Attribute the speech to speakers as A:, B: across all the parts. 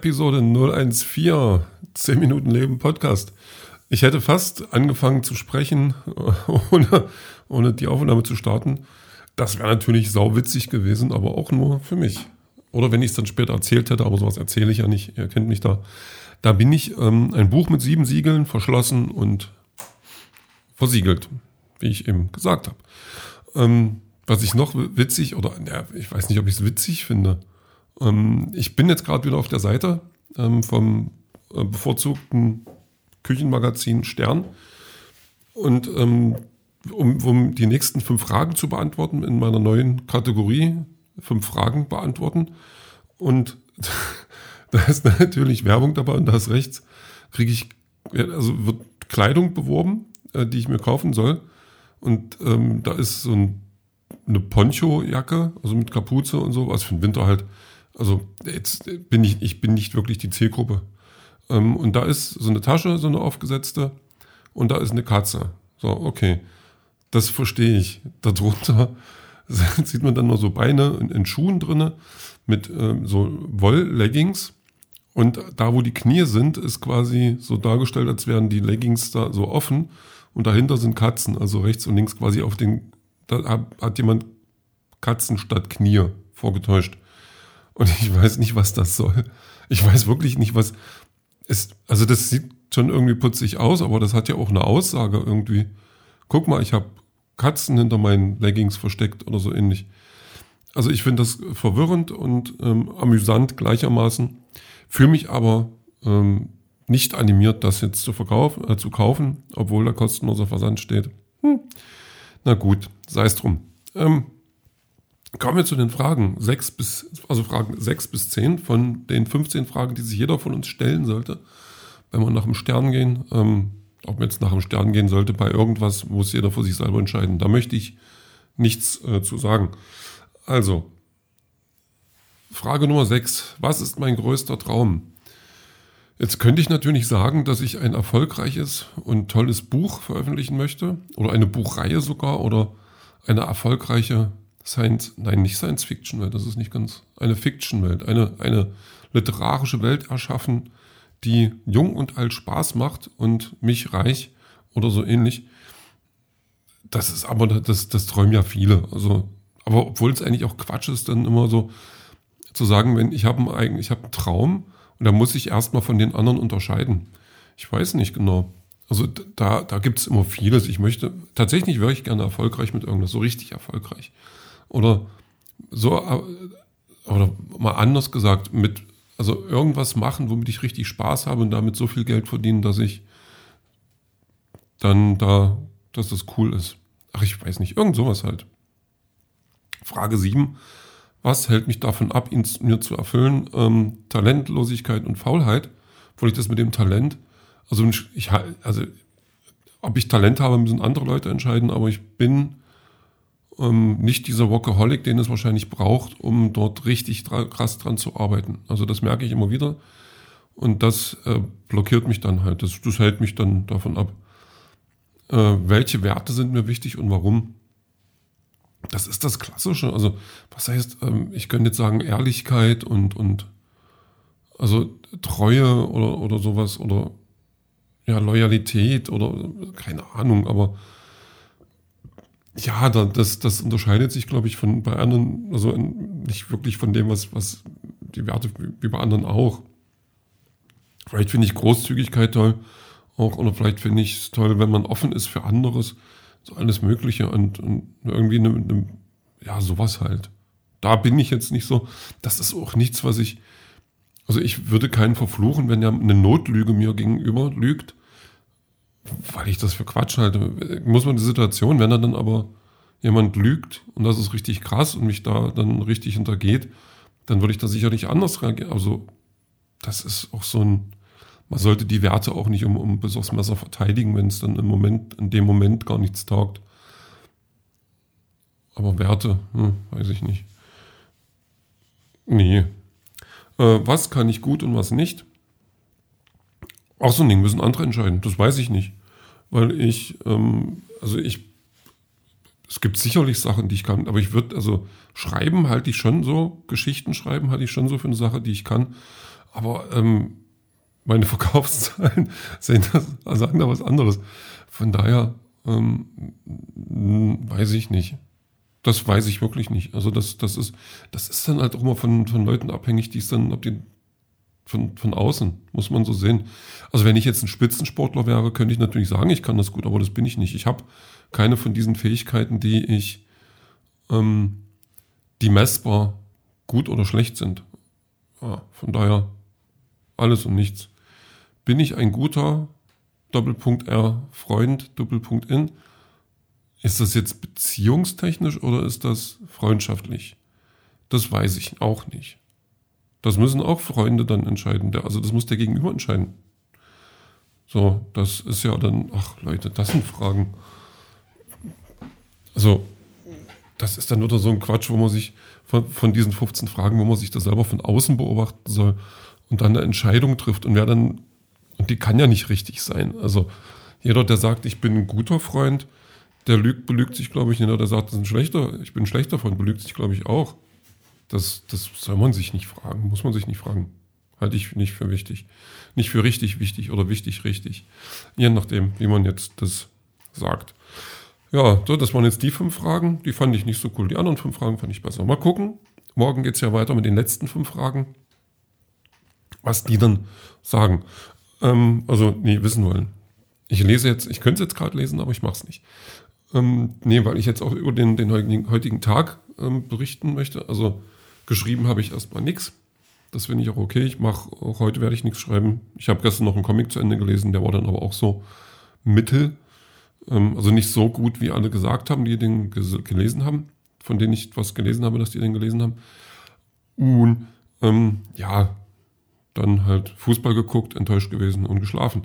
A: Episode 014, 10 Minuten Leben Podcast. Ich hätte fast angefangen zu sprechen, ohne, ohne die Aufnahme zu starten. Das wäre natürlich sauwitzig gewesen, aber auch nur für mich. Oder wenn ich es dann später erzählt hätte, aber sowas erzähle ich ja nicht, ihr kennt mich da. Da bin ich ähm, ein Buch mit sieben Siegeln verschlossen und versiegelt, wie ich eben gesagt habe. Ähm, was ich noch witzig, oder ja, ich weiß nicht, ob ich es witzig finde, ähm, ich bin jetzt gerade wieder auf der Seite ähm, vom äh, bevorzugten Küchenmagazin Stern. Und ähm, um, um, die nächsten fünf Fragen zu beantworten in meiner neuen Kategorie, fünf Fragen beantworten. Und da ist natürlich Werbung dabei und da ist rechts, kriege ich, also wird Kleidung beworben, äh, die ich mir kaufen soll. Und ähm, da ist so ein, eine Poncho-Jacke, also mit Kapuze und so, was für den Winter halt also jetzt bin ich, ich bin nicht wirklich die Zielgruppe. Ähm, und da ist so eine Tasche, so eine aufgesetzte, und da ist eine Katze. So, okay. Das verstehe ich. Darunter sieht man dann noch so Beine in, in Schuhen drinne mit ähm, so Wollleggings. Und da, wo die Knie sind, ist quasi so dargestellt, als wären die Leggings da so offen. Und dahinter sind Katzen, also rechts und links quasi auf den, da hat jemand Katzen statt Knie vorgetäuscht. Und ich weiß nicht, was das soll. Ich weiß wirklich nicht, was ist. Also das sieht schon irgendwie putzig aus, aber das hat ja auch eine Aussage irgendwie. Guck mal, ich habe Katzen hinter meinen Leggings versteckt oder so ähnlich. Also ich finde das verwirrend und ähm, amüsant gleichermaßen. Fühle mich aber ähm, nicht animiert, das jetzt zu, verkaufen, äh, zu kaufen, obwohl da kostenloser Versand steht. Hm. Na gut, sei es drum. Ähm, Kommen wir zu den Fragen. Sechs bis, also Fragen sechs bis zehn von den 15 Fragen, die sich jeder von uns stellen sollte, wenn wir nach dem Stern gehen. Ähm, ob man jetzt nach dem Stern gehen sollte, bei irgendwas muss jeder für sich selber entscheiden. Da möchte ich nichts äh, zu sagen. Also, Frage Nummer sechs. Was ist mein größter Traum? Jetzt könnte ich natürlich sagen, dass ich ein erfolgreiches und tolles Buch veröffentlichen möchte oder eine Buchreihe sogar oder eine erfolgreiche Science, nein, nicht Science-Fiction-Welt, das ist nicht ganz, eine Fiction-Welt, eine, eine literarische Welt erschaffen, die jung und alt Spaß macht und mich reich oder so ähnlich. Das ist aber, das, das träumen ja viele. Also, aber obwohl es eigentlich auch Quatsch ist, dann immer so zu sagen, wenn ich habe einen, ich habe einen Traum und da muss ich erstmal von den anderen unterscheiden. Ich weiß nicht genau. Also da, da gibt es immer vieles. Ich möchte, tatsächlich wäre ich gerne erfolgreich mit irgendwas, so richtig erfolgreich. Oder so, oder mal anders gesagt, mit, also irgendwas machen, womit ich richtig Spaß habe und damit so viel Geld verdienen, dass ich dann da, dass das cool ist. Ach, ich weiß nicht, irgend sowas halt. Frage 7. Was hält mich davon ab, ihn mir zu erfüllen? Ähm, Talentlosigkeit und Faulheit. Obwohl ich das mit dem Talent, also ich, also ob ich Talent habe, müssen andere Leute entscheiden, aber ich bin ähm, nicht dieser Workaholic, den es wahrscheinlich braucht, um dort richtig dra krass dran zu arbeiten. Also das merke ich immer wieder. Und das äh, blockiert mich dann halt. Das, das hält mich dann davon ab. Äh, welche Werte sind mir wichtig und warum? Das ist das Klassische. Also, was heißt, ähm, ich könnte jetzt sagen, Ehrlichkeit und, und also Treue oder, oder sowas oder ja, Loyalität oder keine Ahnung, aber ja, das, das unterscheidet sich, glaube ich, von bei anderen, also nicht wirklich von dem, was, was die Werte wie bei anderen auch. Vielleicht finde ich Großzügigkeit toll, auch, oder vielleicht finde ich es toll, wenn man offen ist für anderes, so alles Mögliche und, und irgendwie eine, eine, ja, sowas halt. Da bin ich jetzt nicht so, das ist auch nichts, was ich, also ich würde keinen verfluchen, wenn er eine Notlüge mir gegenüber lügt, weil ich das für Quatsch halte, muss man die Situation, wenn er dann aber jemand lügt und das ist richtig krass und mich da dann richtig hintergeht, dann würde ich da sicherlich anders reagieren. Also das ist auch so ein, man sollte die Werte auch nicht um, um bis aufs Messer verteidigen, wenn es dann im Moment, in dem Moment gar nichts taugt. Aber Werte, hm, weiß ich nicht. Nee. Äh, was kann ich gut und was nicht? Auch so ein Ding müssen andere entscheiden. Das weiß ich nicht. Weil ich, ähm, also ich, es gibt sicherlich Sachen, die ich kann, aber ich würde, also schreiben halte ich schon so, Geschichten schreiben halte ich schon so für eine Sache, die ich kann. Aber ähm, meine Verkaufszahlen sehen das, sagen da was anderes. Von daher ähm, weiß ich nicht. Das weiß ich wirklich nicht. Also das, das ist, das ist dann halt auch immer von, von Leuten abhängig, die es dann, ob die von, von außen, muss man so sehen. Also wenn ich jetzt ein Spitzensportler wäre, könnte ich natürlich sagen, ich kann das gut, aber das bin ich nicht. Ich habe keine von diesen Fähigkeiten, die ich, ähm, die messbar gut oder schlecht sind. Ja, von daher alles und nichts. Bin ich ein guter Doppelpunkt R Freund, Doppelpunkt in? Ist das jetzt beziehungstechnisch oder ist das freundschaftlich? Das weiß ich auch nicht. Das müssen auch Freunde dann entscheiden. Also das muss der Gegenüber entscheiden. So, das ist ja dann, ach Leute, das sind Fragen. Also, das ist dann wieder so ein Quatsch, wo man sich von, von diesen 15 Fragen, wo man sich das selber von außen beobachten soll und dann eine Entscheidung trifft. Und wer dann, und die kann ja nicht richtig sein. Also, jeder, der sagt, ich bin ein guter Freund, der lügt, belügt sich, glaube ich. Jeder, der sagt, das ist ein schlechter, ich bin ein schlechter Freund, belügt sich, glaube ich, auch. Das, das soll man sich nicht fragen, muss man sich nicht fragen. Halte ich nicht für wichtig. Nicht für richtig wichtig oder wichtig richtig. Je nachdem, wie man jetzt das sagt. Ja, so, das waren jetzt die fünf Fragen. Die fand ich nicht so cool. Die anderen fünf Fragen fand ich besser. Mal gucken. Morgen geht es ja weiter mit den letzten fünf Fragen. Was die dann sagen. Ähm, also, nee, wissen wollen. Ich lese jetzt, ich könnte es jetzt gerade lesen, aber ich mache es nicht. Ähm, nee, weil ich jetzt auch über den, den heutigen Tag ähm, berichten möchte. Also Geschrieben habe ich erstmal nichts. Das finde ich auch okay. Ich mache, auch heute werde ich nichts schreiben. Ich habe gestern noch einen Comic zu Ende gelesen, der war dann aber auch so mittel. Ähm, also nicht so gut, wie alle gesagt haben, die den gelesen haben, von denen ich was gelesen habe, dass die den gelesen haben. Und ähm, ja, dann halt Fußball geguckt, enttäuscht gewesen und geschlafen.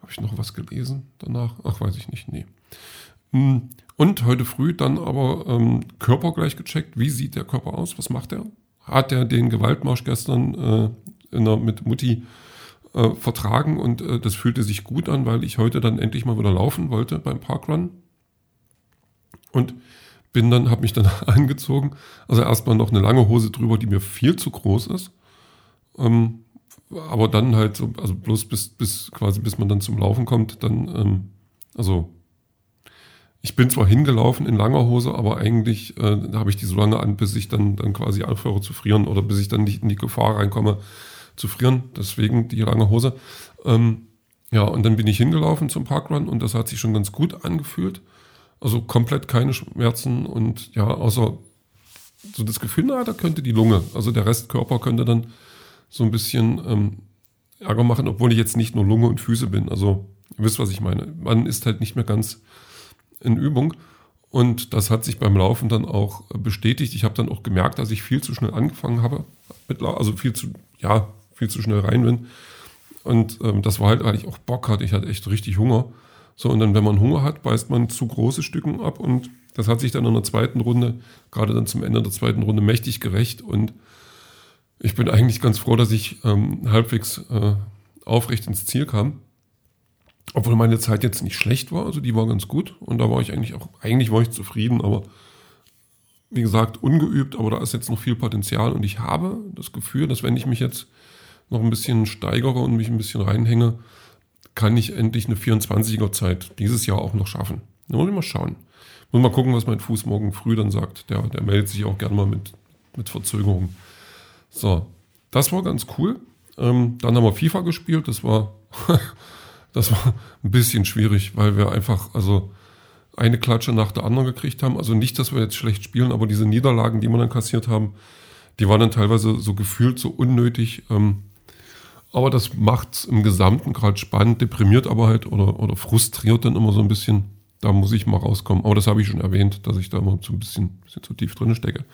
A: Habe ich noch was gelesen danach? Ach, weiß ich nicht. Nee. Und heute früh dann aber ähm, Körper gleich gecheckt. Wie sieht der Körper aus? Was macht er? Hat er den Gewaltmarsch gestern äh, der, mit Mutti äh, vertragen und äh, das fühlte sich gut an, weil ich heute dann endlich mal wieder laufen wollte beim Parkrun. Und bin dann, habe mich dann angezogen. Also erstmal noch eine lange Hose drüber, die mir viel zu groß ist. Ähm, aber dann halt so, also bloß bis, bis quasi bis man dann zum Laufen kommt, dann, ähm, also ich bin zwar hingelaufen in langer Hose, aber eigentlich äh, habe ich die so lange an, bis ich dann, dann quasi aufhöre zu frieren oder bis ich dann nicht in die Gefahr reinkomme zu frieren. Deswegen die lange Hose. Ähm, ja, und dann bin ich hingelaufen zum Parkrun und das hat sich schon ganz gut angefühlt. Also komplett keine Schmerzen und ja, außer so das Gefühl, na, da könnte die Lunge, also der Restkörper könnte dann so ein bisschen ähm, Ärger machen, obwohl ich jetzt nicht nur Lunge und Füße bin. Also ihr wisst, was ich meine. Man ist halt nicht mehr ganz in Übung. Und das hat sich beim Laufen dann auch bestätigt. Ich habe dann auch gemerkt, dass ich viel zu schnell angefangen habe, also viel zu, ja, viel zu schnell rein bin. Und ähm, das war halt, weil ich auch Bock hatte. Ich hatte echt richtig Hunger. So, und dann, wenn man Hunger hat, beißt man zu große Stücken ab. Und das hat sich dann in der zweiten Runde, gerade dann zum Ende der zweiten Runde, mächtig gerecht. Und ich bin eigentlich ganz froh, dass ich ähm, halbwegs äh, aufrecht ins Ziel kam. Obwohl meine Zeit jetzt nicht schlecht war, also die war ganz gut und da war ich eigentlich auch, eigentlich war ich zufrieden, aber wie gesagt, ungeübt, aber da ist jetzt noch viel Potenzial und ich habe das Gefühl, dass wenn ich mich jetzt noch ein bisschen steigere und mich ein bisschen reinhänge, kann ich endlich eine 24er Zeit dieses Jahr auch noch schaffen. Da muss ich mal schauen. Muss mal gucken, was mein Fuß morgen früh dann sagt. Der, der meldet sich auch gerne mal mit, mit Verzögerung. So, das war ganz cool. Ähm, dann haben wir FIFA gespielt. Das war Das war ein bisschen schwierig, weil wir einfach, also eine Klatsche nach der anderen gekriegt haben. Also nicht, dass wir jetzt schlecht spielen, aber diese Niederlagen, die wir dann kassiert haben, die waren dann teilweise so gefühlt so unnötig. Ähm, aber das macht im Gesamten gerade spannend, deprimiert aber halt oder, oder frustriert dann immer so ein bisschen. Da muss ich mal rauskommen. Aber das habe ich schon erwähnt, dass ich da immer so ein bisschen, bisschen zu tief drin stecke.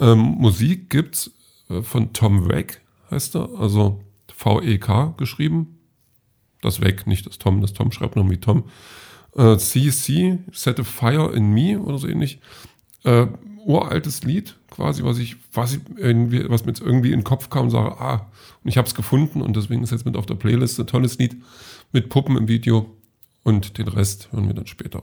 A: Ähm, Musik gibt's äh, von Tom Wack, heißt er, also V-E-K geschrieben das weg, nicht das Tom, das Tom schreibt noch wie Tom. Äh, CC, Set a Fire in Me oder so ähnlich. Äh, uraltes Lied, quasi, was ich, was ich irgendwie, was mir jetzt irgendwie in den Kopf kam und sage, ah, und ich habe es gefunden und deswegen ist jetzt mit auf der Playlist ein tolles Lied mit Puppen im Video und den Rest hören wir dann später.